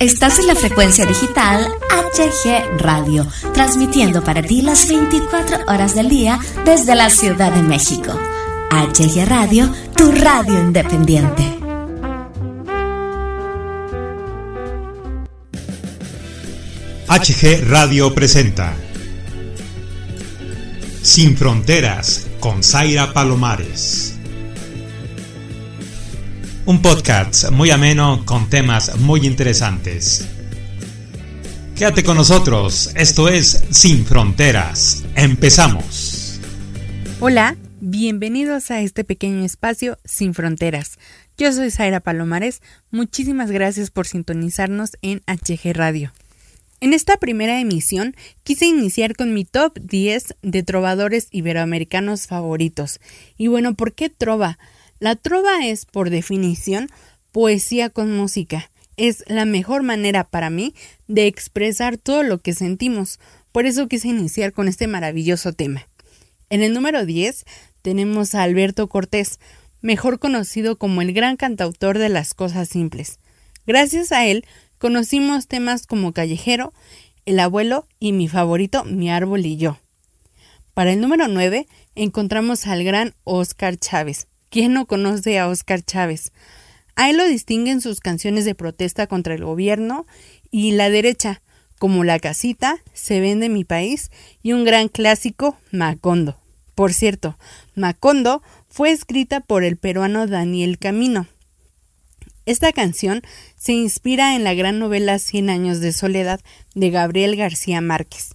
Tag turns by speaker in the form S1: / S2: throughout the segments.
S1: Estás en la frecuencia digital HG Radio, transmitiendo para ti las 24 horas del día desde la Ciudad de México. HG Radio, tu radio independiente.
S2: HG Radio presenta Sin Fronteras con Zaira Palomares. Un podcast muy ameno con temas muy interesantes. Quédate con nosotros, esto es Sin Fronteras. Empezamos.
S3: Hola, bienvenidos a este pequeño espacio Sin Fronteras. Yo soy Zaira Palomares, muchísimas gracias por sintonizarnos en HG Radio. En esta primera emisión quise iniciar con mi top 10 de trovadores iberoamericanos favoritos. Y bueno, ¿por qué trova? La trova es, por definición, poesía con música. Es la mejor manera para mí de expresar todo lo que sentimos. Por eso quise iniciar con este maravilloso tema. En el número 10 tenemos a Alberto Cortés, mejor conocido como el gran cantautor de las cosas simples. Gracias a él conocimos temas como Callejero, El abuelo y mi favorito, Mi árbol y yo. Para el número 9 encontramos al gran Oscar Chávez, ¿Quién no conoce a Oscar Chávez? A él lo distinguen sus canciones de protesta contra el gobierno y la derecha, como La Casita, Se vende mi país y un gran clásico, Macondo. Por cierto, Macondo fue escrita por el peruano Daniel Camino. Esta canción se inspira en la gran novela Cien años de soledad de Gabriel García Márquez.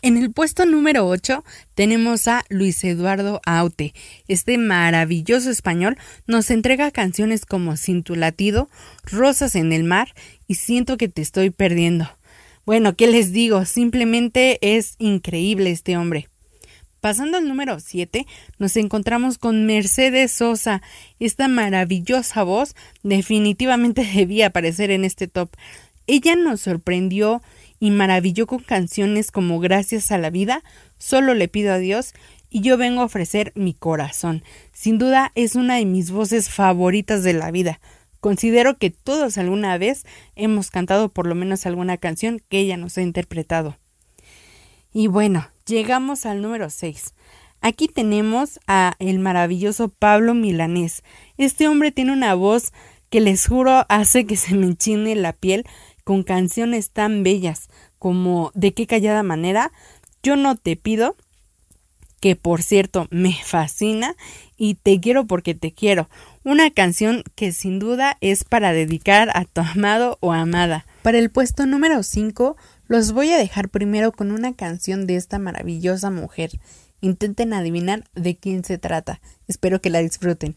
S3: En el puesto número 8 tenemos a Luis Eduardo Aute. Este maravilloso español nos entrega canciones como Sin tu latido, Rosas en el mar y Siento que te estoy perdiendo. Bueno, ¿qué les digo? Simplemente es increíble este hombre. Pasando al número 7, nos encontramos con Mercedes Sosa. Esta maravillosa voz definitivamente debía aparecer en este top. Ella nos sorprendió y maravilló con canciones como Gracias a la vida, Solo le pido a Dios y Yo vengo a ofrecer mi corazón. Sin duda es una de mis voces favoritas de la vida. Considero que todos alguna vez hemos cantado por lo menos alguna canción que ella nos ha interpretado. Y bueno, llegamos al número 6. Aquí tenemos a el maravilloso Pablo Milanés. Este hombre tiene una voz que les juro hace que se me enchine la piel con canciones tan bellas como De qué callada manera, Yo no te pido, que por cierto me fascina, y Te quiero porque te quiero, una canción que sin duda es para dedicar a tu amado o amada. Para el puesto número 5 los voy a dejar primero con una canción de esta maravillosa mujer. Intenten adivinar de quién se trata. Espero que la disfruten.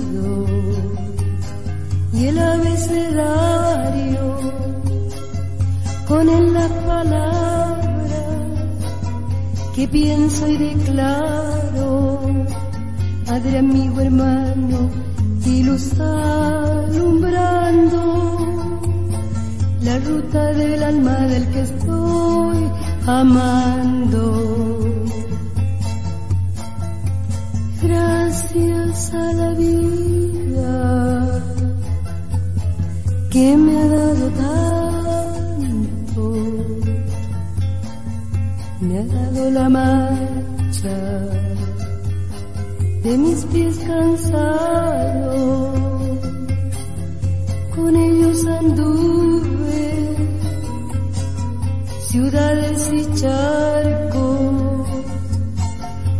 S4: y el abecedario con él la palabra que pienso y declaro, Padre, amigo, hermano, y luz alumbrando la ruta del alma del que estoy amando. La marcha de mis pies cansados, con ellos anduve ciudades y charcos,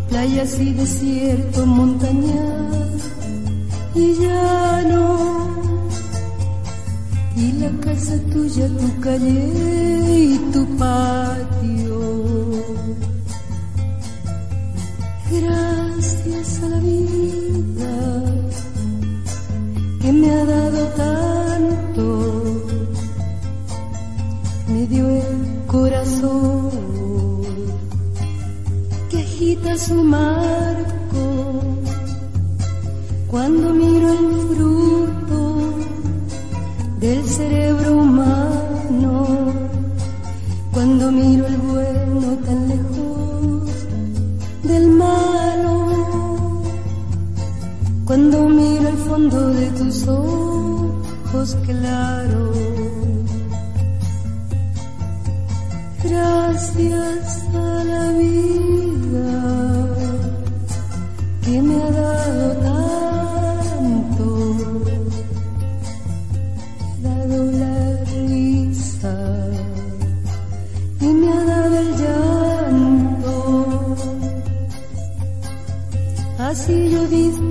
S4: playas y desierto, montañas y llano, y la casa tuya, tu calle y tu patio. La vida que me ha dado tanto, me dio el corazón que agita su marco. Cuando miro el fruto del cerebro de tus ojos claros. Gracias a la vida que me ha dado tanto, me dado la risa y me ha dado el llanto. Así yo distingo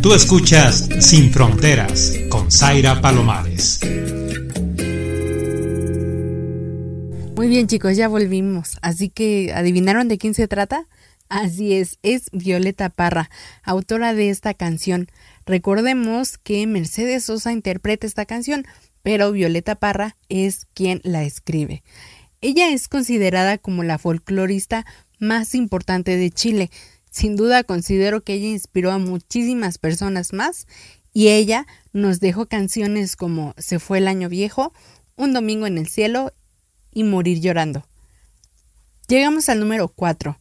S2: Tú escuchas Sin Fronteras con Zaira Palomares.
S3: Muy bien chicos, ya volvimos. Así que, ¿adivinaron de quién se trata? Así es, es Violeta Parra, autora de esta canción. Recordemos que Mercedes Sosa interpreta esta canción, pero Violeta Parra es quien la escribe. Ella es considerada como la folclorista más importante de Chile. Sin duda considero que ella inspiró a muchísimas personas más y ella nos dejó canciones como Se fue el año viejo, Un domingo en el cielo y Morir llorando. Llegamos al número 4.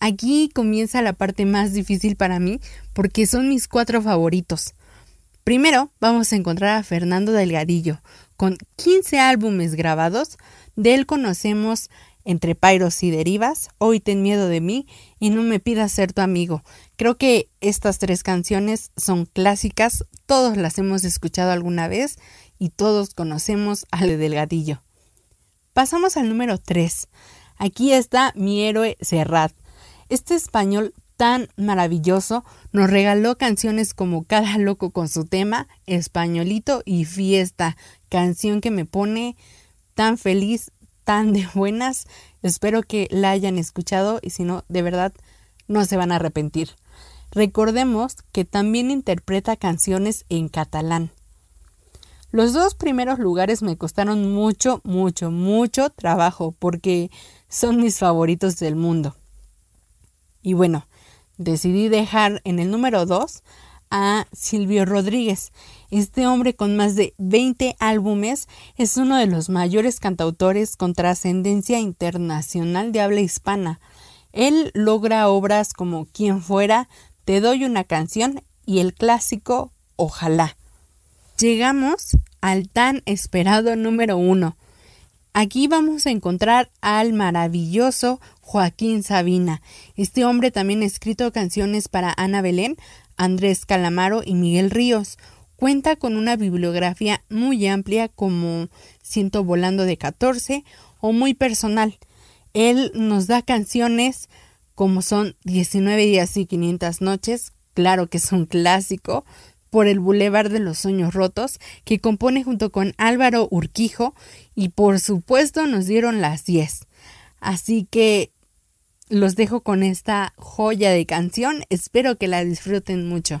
S3: Aquí comienza la parte más difícil para mí porque son mis cuatro favoritos. Primero vamos a encontrar a Fernando Delgadillo, con 15 álbumes grabados. De él conocemos Entre Pairos y Derivas, Hoy ten miedo de mí y No me pidas ser tu amigo. Creo que estas tres canciones son clásicas, todos las hemos escuchado alguna vez y todos conocemos a Le Delgadillo. Pasamos al número 3. Aquí está mi héroe Serrat. Este español tan maravilloso nos regaló canciones como Cada loco con su tema, Españolito y Fiesta, canción que me pone tan feliz, tan de buenas. Espero que la hayan escuchado y si no, de verdad, no se van a arrepentir. Recordemos que también interpreta canciones en catalán. Los dos primeros lugares me costaron mucho, mucho, mucho trabajo porque son mis favoritos del mundo. Y bueno, decidí dejar en el número 2 a Silvio Rodríguez. Este hombre con más de 20 álbumes es uno de los mayores cantautores con trascendencia internacional de habla hispana. Él logra obras como Quien fuera, Te doy una canción y el clásico Ojalá. Llegamos al tan esperado número uno. Aquí vamos a encontrar al maravilloso Joaquín Sabina. Este hombre también ha escrito canciones para Ana Belén, Andrés Calamaro y Miguel Ríos. Cuenta con una bibliografía muy amplia como Siento Volando de 14 o muy personal. Él nos da canciones como son 19 días y 500 noches, claro que es un clásico, por el Boulevard de los Sueños Rotos, que compone junto con Álvaro Urquijo y por supuesto nos dieron las 10. Así que los dejo con esta joya de canción, espero que la disfruten mucho.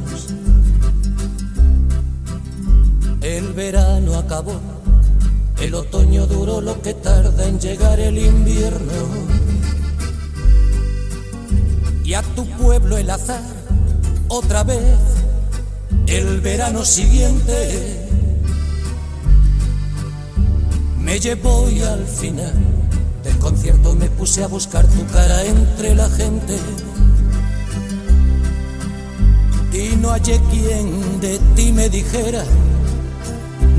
S5: El verano acabó, el otoño duró lo que tarda en llegar el invierno. Y a tu pueblo el azar, otra vez, el verano siguiente, me llevó y al final del concierto me puse a buscar tu cara entre la gente. Y no hallé quien de ti me dijera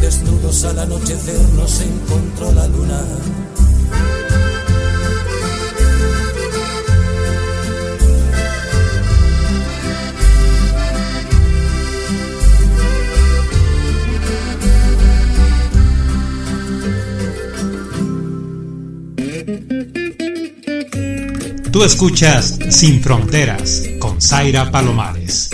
S5: Desnudos al anochecer nos encontró la luna
S2: Tú escuchas Sin Fronteras con Zaira Palomares.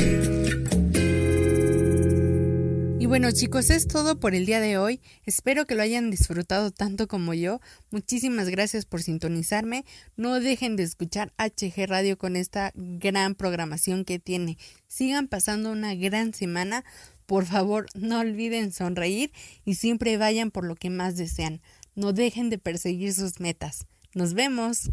S3: Chicos, es todo por el día de hoy. Espero que lo hayan disfrutado tanto como yo. Muchísimas gracias por sintonizarme. No dejen de escuchar HG Radio con esta gran programación que tiene. Sigan pasando una gran semana. Por favor, no olviden sonreír y siempre vayan por lo que más desean. No dejen de perseguir sus metas. Nos vemos.